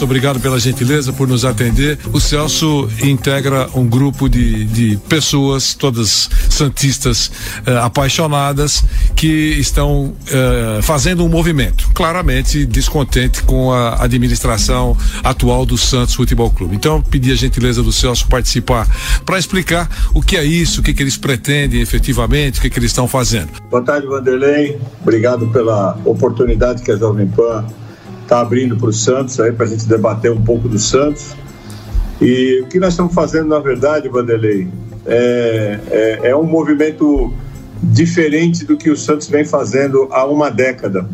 Obrigado pela gentileza por nos atender. O Celso integra um grupo de, de pessoas, todas santistas eh, apaixonadas, que estão eh, fazendo um movimento, claramente descontente com a administração atual do Santos Futebol Clube. Então, pedi a gentileza do Celso participar para explicar o que é isso, o que, que eles pretendem efetivamente, o que, que eles estão fazendo. Boa tarde, Vanderlei. Obrigado pela oportunidade que a Jovem Pan está abrindo para o Santos aí para a gente debater um pouco do Santos. E o que nós estamos fazendo, na verdade, Vanderlei, é, é, é um movimento diferente do que o Santos vem fazendo há uma década.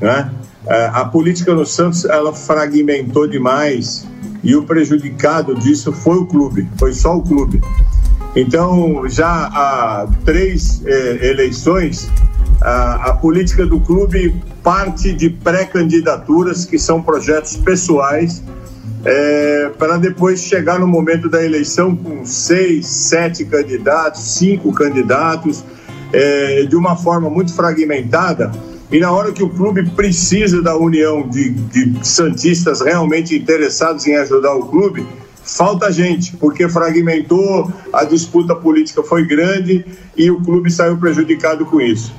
Né? É, a política no Santos ela fragmentou demais e o prejudicado disso foi o clube, foi só o clube. Então, já há três eh, eleições, a, a política do clube parte de pré-candidaturas, que são projetos pessoais, é, para depois chegar no momento da eleição com seis, sete candidatos, cinco candidatos, é, de uma forma muito fragmentada. E na hora que o clube precisa da união de, de santistas realmente interessados em ajudar o clube, falta gente, porque fragmentou, a disputa política foi grande e o clube saiu prejudicado com isso.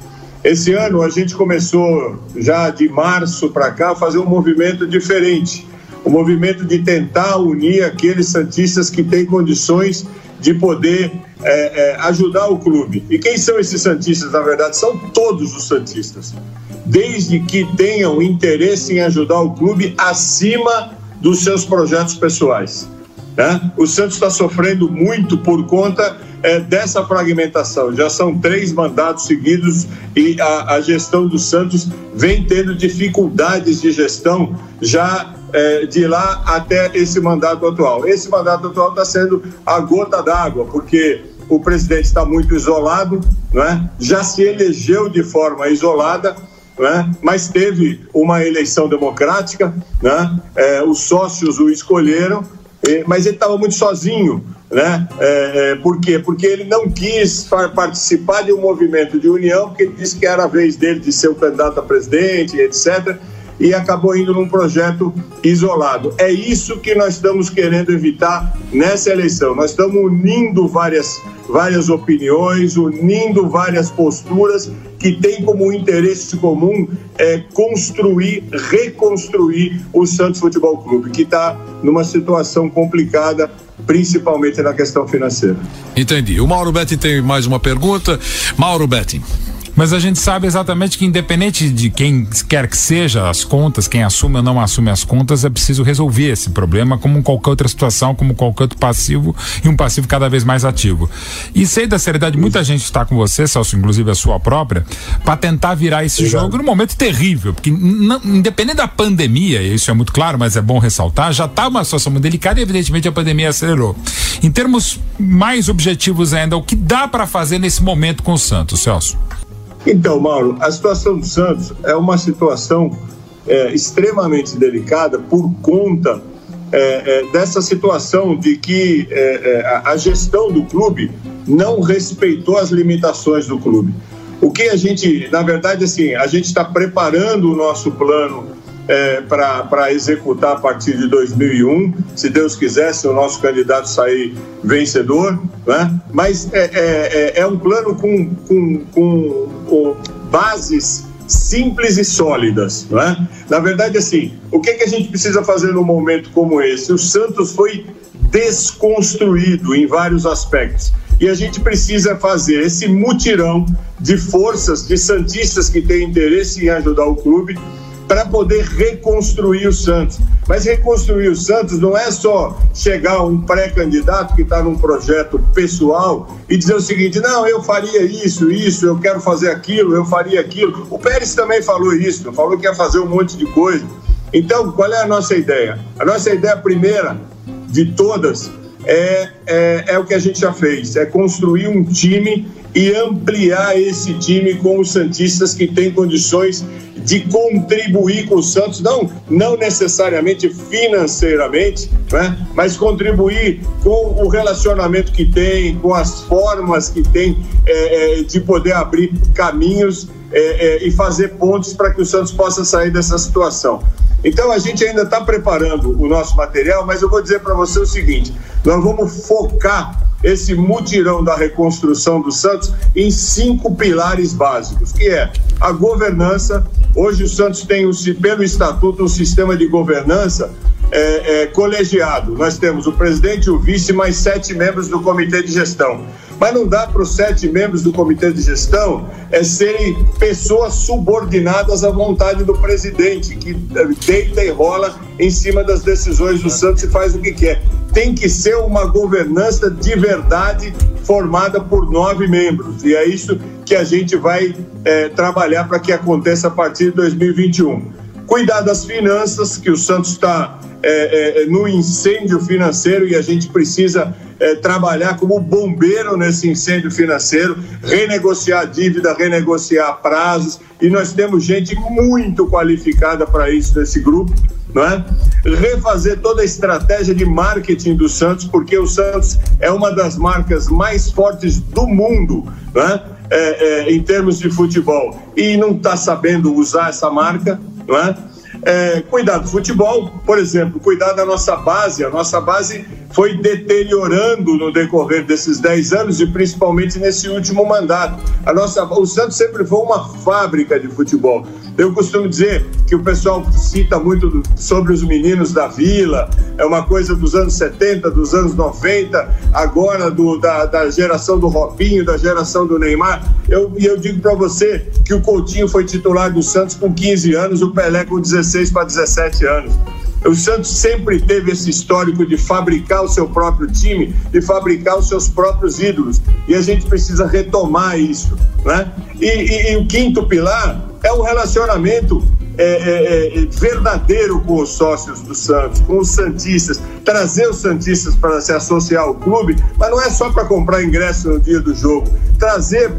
Esse ano a gente começou já de março para cá a fazer um movimento diferente, o um movimento de tentar unir aqueles santistas que têm condições de poder é, é, ajudar o clube. E quem são esses santistas? Na verdade, são todos os santistas, desde que tenham interesse em ajudar o clube acima dos seus projetos pessoais. Né? O Santos está sofrendo muito por conta é, dessa fragmentação. Já são três mandatos seguidos e a, a gestão do Santos vem tendo dificuldades de gestão já é, de lá até esse mandato atual. Esse mandato atual está sendo a gota d'água, porque o presidente está muito isolado, né? já se elegeu de forma isolada. Né? mas teve uma eleição democrática, né? É, os sócios o escolheram, mas ele estava muito sozinho, né? É, é, por quê? Porque ele não quis participar de um movimento de união, porque ele disse que era a vez dele de ser o candidato a presidente, etc e acabou indo num projeto isolado. É isso que nós estamos querendo evitar nessa eleição. Nós estamos unindo várias, várias opiniões, unindo várias posturas que têm como interesse comum é construir, reconstruir o Santos Futebol Clube, que está numa situação complicada principalmente na questão financeira. Entendi. O Mauro Betting tem mais uma pergunta. Mauro Betting. Mas a gente sabe exatamente que, independente de quem quer que seja as contas, quem assume ou não assume as contas, é preciso resolver esse problema, como qualquer outra situação, como qualquer outro passivo e um passivo cada vez mais ativo. E sei da seriedade, muita gente está com você, Celso, inclusive a sua própria, para tentar virar esse Obrigado. jogo num momento terrível, porque não, independente da pandemia, isso é muito claro, mas é bom ressaltar, já está uma situação muito delicada e, evidentemente, a pandemia acelerou. Em termos mais objetivos ainda, o que dá para fazer nesse momento com o Santos, Celso? Então, Mauro, a situação do Santos é uma situação é, extremamente delicada por conta é, é, dessa situação de que é, é, a gestão do clube não respeitou as limitações do clube. O que a gente, na verdade, assim, a gente está preparando o nosso plano é, para executar a partir de 2001, se Deus quiser, se o nosso candidato sair vencedor, né? mas é, é, é, é um plano com, com, com, com bases simples e sólidas. Né? Na verdade, assim, o que, que a gente precisa fazer num momento como esse? O Santos foi desconstruído em vários aspectos. E a gente precisa fazer esse mutirão de forças, de santistas que têm interesse em ajudar o clube para poder reconstruir o Santos. Mas reconstruir o Santos não é só chegar um pré-candidato que está num projeto pessoal e dizer o seguinte: não, eu faria isso, isso, eu quero fazer aquilo, eu faria aquilo. O Pérez também falou isso, falou que ia fazer um monte de coisa. Então, qual é a nossa ideia? A nossa ideia primeira de todas é, é, é o que a gente já fez: é construir um time e ampliar esse time com os Santistas que têm condições de contribuir com o Santos, não, não necessariamente financeiramente, né? mas contribuir com o relacionamento que tem, com as formas que tem é, é, de poder abrir caminhos é, é e fazer pontos para que o Santos possa sair dessa situação. Então a gente ainda está preparando o nosso material, mas eu vou dizer para você o seguinte: nós vamos focar esse mutirão da reconstrução do Santos em cinco pilares básicos, que é a governança. Hoje o Santos tem, pelo estatuto, um sistema de governança é, é, colegiado. Nós temos o presidente, o vice, mais sete membros do comitê de gestão. Mas não dá para os sete membros do comitê de gestão é, serem pessoas subordinadas à vontade do presidente, que é, deita e rola em cima das decisões do Santos e faz o que quer. Tem que ser uma governança de verdade formada por nove membros. E é isso que a gente vai é, trabalhar para que aconteça a partir de 2021. Cuidar das finanças, que o Santos está é, é, no incêndio financeiro e a gente precisa é, trabalhar como bombeiro nesse incêndio financeiro, renegociar dívida, renegociar prazos, e nós temos gente muito qualificada para isso nesse grupo. Não é? Refazer toda a estratégia de marketing do Santos, porque o Santos é uma das marcas mais fortes do mundo, não é? É, é, em termos de futebol, e não está sabendo usar essa marca, não é? cuidar do futebol, por exemplo, cuidar da nossa base. A nossa base foi deteriorando no decorrer desses 10 anos e principalmente nesse último mandato. A nossa, o Santos sempre foi uma fábrica de futebol. Eu costumo dizer que o pessoal cita muito sobre os meninos da vila, é uma coisa dos anos 70, dos anos 90, agora do, da, da geração do Robinho, da geração do Neymar. Eu, e eu digo para você que o Coutinho foi titular do Santos com 15 anos, o Pelé com 16 para 17 anos. O Santos sempre teve esse histórico de fabricar o seu próprio time, de fabricar os seus próprios ídolos. E a gente precisa retomar isso. Né? E, e, e o quinto pilar é o relacionamento é, é, é, verdadeiro com os sócios do Santos, com os Santistas, trazer os Santistas para se associar ao clube, mas não é só para comprar ingresso no dia do jogo, trazer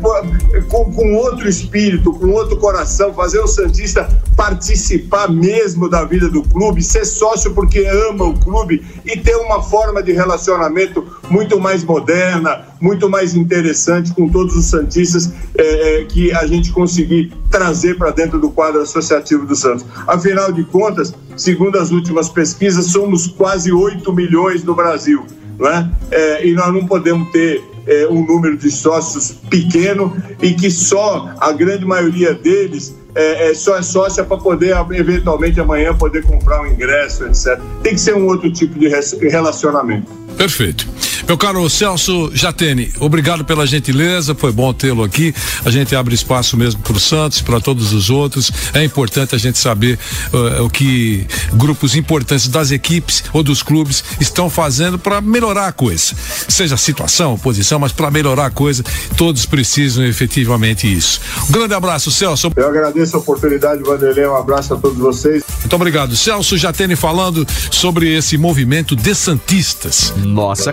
com, com outro espírito, com outro coração, fazer o Santista participar mesmo da vida do clube, ser sócio porque ama o clube e ter uma forma de relacionamento muito mais moderna, muito mais interessante com todos os Santistas é, é, que a gente conseguir trazer para dentro do quadro associativo do Santos. Afinal de contas, segundo as últimas pesquisas, somos quase 8 milhões no Brasil. Não é? é e nós não podemos ter é, um número de sócios pequeno e que só a grande maioria deles é, é, só é sócia para poder, eventualmente, amanhã poder comprar um ingresso, etc. Tem que ser um outro tipo de relacionamento. Perfeito. Meu caro Celso Jatene, obrigado pela gentileza, foi bom tê-lo aqui. A gente abre espaço mesmo para o Santos, para todos os outros. É importante a gente saber uh, o que grupos importantes das equipes ou dos clubes estão fazendo para melhorar a coisa. Seja a situação, posição, mas para melhorar a coisa, todos precisam efetivamente isso. Um grande abraço, Celso. Eu agradeço a oportunidade, Vanderlei. Um abraço a todos vocês. Muito obrigado. Celso Jatene falando sobre esse movimento de Santistas. Nossa